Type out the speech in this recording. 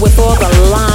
with all the lines.